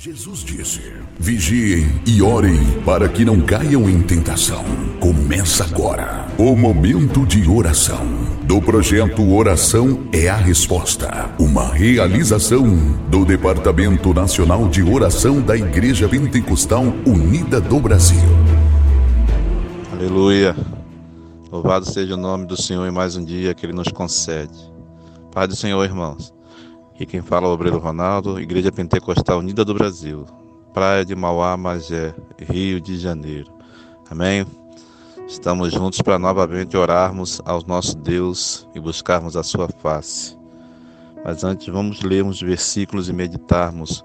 Jesus disse: Vigiem e orem para que não caiam em tentação. Começa agora o momento de oração do projeto Oração é a Resposta, uma realização do Departamento Nacional de Oração da Igreja Pentecostal Unida do Brasil. Aleluia. Louvado seja o nome do Senhor em mais um dia que ele nos concede. Pai do Senhor, irmãos. E quem fala é o Obreiro Ronaldo, Igreja Pentecostal Unida do Brasil, Praia de Mauá, Magé, Rio de Janeiro. Amém? Estamos juntos para novamente orarmos ao nosso Deus e buscarmos a sua face. Mas antes vamos ler uns versículos e meditarmos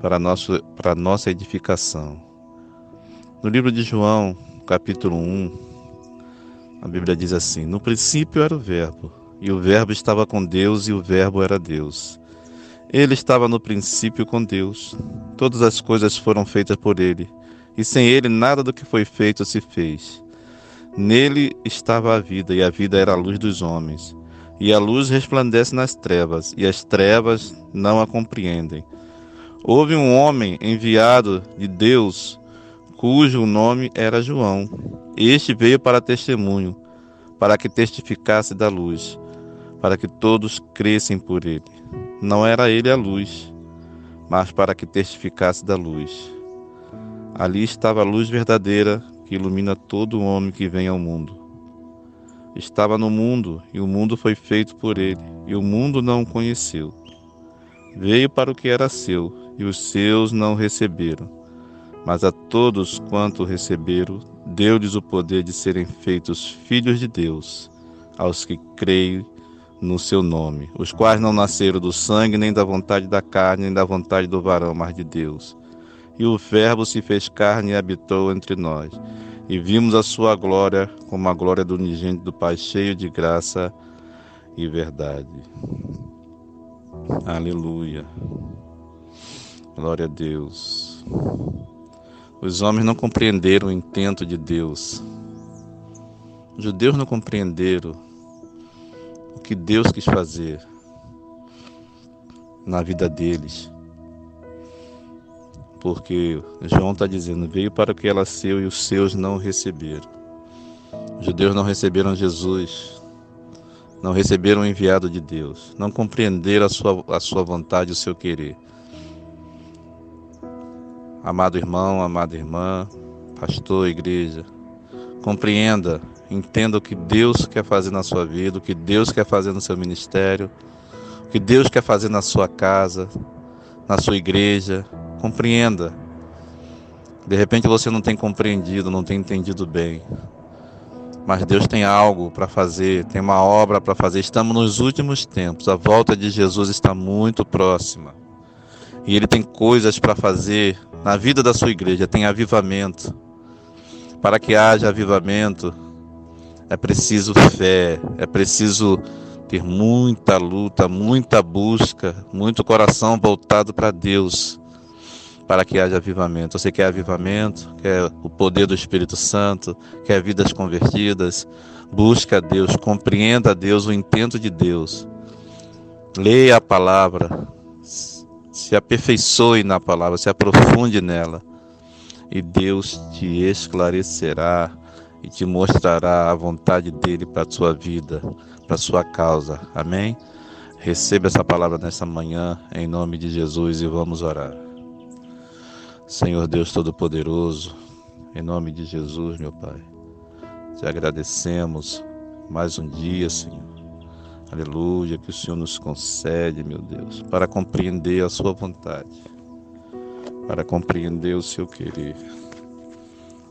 para, nosso, para nossa edificação. No livro de João, capítulo 1, a Bíblia diz assim: No princípio era o Verbo e o Verbo estava com Deus, e o Verbo era Deus. Ele estava no princípio com Deus. Todas as coisas foram feitas por ele, e sem ele nada do que foi feito se fez. Nele estava a vida, e a vida era a luz dos homens. E a luz resplandece nas trevas, e as trevas não a compreendem. Houve um homem enviado de Deus, cujo nome era João. Este veio para testemunho, para que testificasse da luz para que todos crescem por ele. Não era ele a luz, mas para que testificasse da luz. Ali estava a luz verdadeira que ilumina todo homem que vem ao mundo. Estava no mundo e o mundo foi feito por ele, e o mundo não o conheceu. Veio para o que era seu, e os seus não receberam. Mas a todos quanto receberam, deu-lhes o poder de serem feitos filhos de Deus, aos que creem no seu nome, os quais não nasceram do sangue, nem da vontade da carne, nem da vontade do varão, mas de Deus. E o Verbo se fez carne e habitou entre nós. E vimos a sua glória como a glória do unigênito do Pai, cheio de graça e verdade. Aleluia. Glória a Deus. Os homens não compreenderam o intento de Deus. Os judeus não compreenderam que Deus quis fazer na vida deles. Porque João está dizendo: veio para o que ela seu e os seus não receberam. Os judeus não receberam Jesus, não receberam o enviado de Deus, não compreenderam a sua, a sua vontade, o seu querer. Amado irmão, amada irmã, pastor, igreja, compreenda Entenda o que Deus quer fazer na sua vida, o que Deus quer fazer no seu ministério, o que Deus quer fazer na sua casa, na sua igreja. Compreenda. De repente você não tem compreendido, não tem entendido bem. Mas Deus tem algo para fazer, tem uma obra para fazer. Estamos nos últimos tempos, a volta de Jesus está muito próxima. E Ele tem coisas para fazer na vida da sua igreja, tem avivamento. Para que haja avivamento, é preciso fé, é preciso ter muita luta, muita busca, muito coração voltado para Deus, para que haja avivamento. Você quer avivamento, quer o poder do Espírito Santo, quer vidas convertidas, busca a Deus, compreenda a Deus, o intento de Deus. Leia a palavra, se aperfeiçoe na palavra, se aprofunde nela, e Deus te esclarecerá e te mostrará a vontade dele para a sua vida, para a sua causa. Amém? Receba essa palavra nessa manhã, em nome de Jesus, e vamos orar. Senhor Deus Todo-Poderoso, em nome de Jesus, meu Pai, te agradecemos mais um dia, Senhor. Aleluia, que o Senhor nos concede, meu Deus, para compreender a Sua vontade, para compreender o seu querer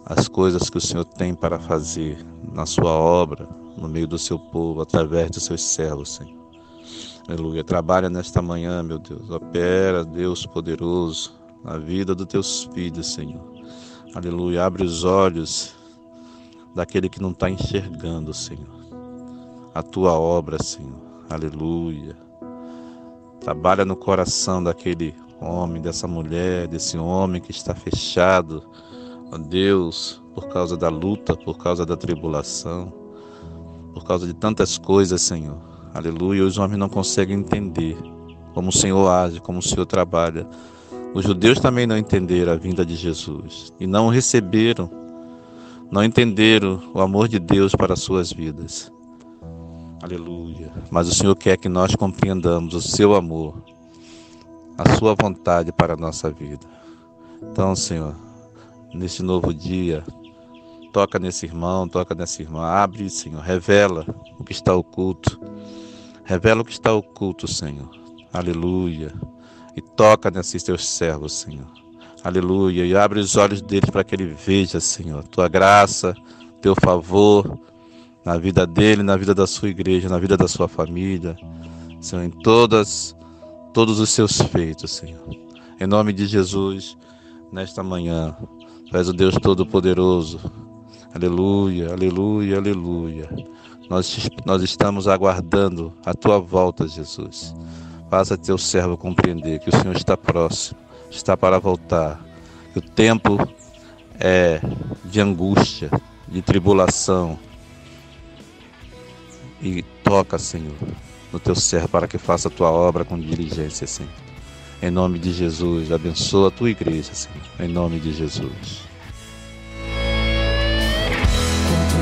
as coisas que o Senhor tem para fazer na sua obra, no meio do seu povo, através dos seus servos, Senhor. Aleluia. Trabalha nesta manhã, meu Deus. Opera, Deus poderoso, na vida dos teus filhos, Senhor. Aleluia. Abre os olhos daquele que não está enxergando, Senhor. A tua obra, Senhor. Aleluia. Trabalha no coração daquele homem, dessa mulher, desse homem que está fechado Deus, por causa da luta, por causa da tribulação, por causa de tantas coisas, Senhor. Aleluia. Os homens não conseguem entender como o Senhor age, como o Senhor trabalha Os judeus também não entenderam a vinda de Jesus e não receberam, não entenderam o amor de Deus para as suas vidas. Aleluia. Mas o Senhor quer que nós compreendamos o seu amor, a sua vontade para a nossa vida. Então, Senhor, nesse novo dia, toca nesse irmão, toca nessa irmã, abre, Senhor, revela o que está oculto. Revela o que está oculto, Senhor. Aleluia. E toca nesses teus servos, Senhor. Aleluia. E abre os olhos deles para que ele veja, Senhor, tua graça, teu favor na vida dele, na vida da sua igreja, na vida da sua família. Senhor, em todas todos os seus feitos, Senhor. Em nome de Jesus, nesta manhã, tu és o Deus todo-poderoso. Aleluia, aleluia, aleluia. Nós, nós estamos aguardando a tua volta, Jesus. Faça teu servo compreender que o Senhor está próximo, está para voltar. Que o tempo é de angústia, de tribulação. E toca, Senhor, no teu servo para que faça a tua obra com diligência, Senhor. Em nome de Jesus, abençoa a tua igreja, Senhor. Em nome de Jesus.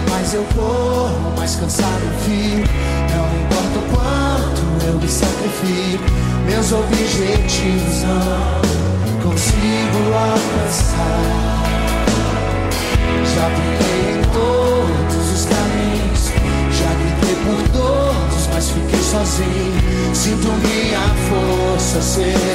mais eu corro, mais cansado fico. Não importa o quanto eu me sacrifico, meus objetivos não consigo alcançar. Já brilhei em todos os caminhos, já gritei por todos, mas fiquei sozinho. Sinto minha força se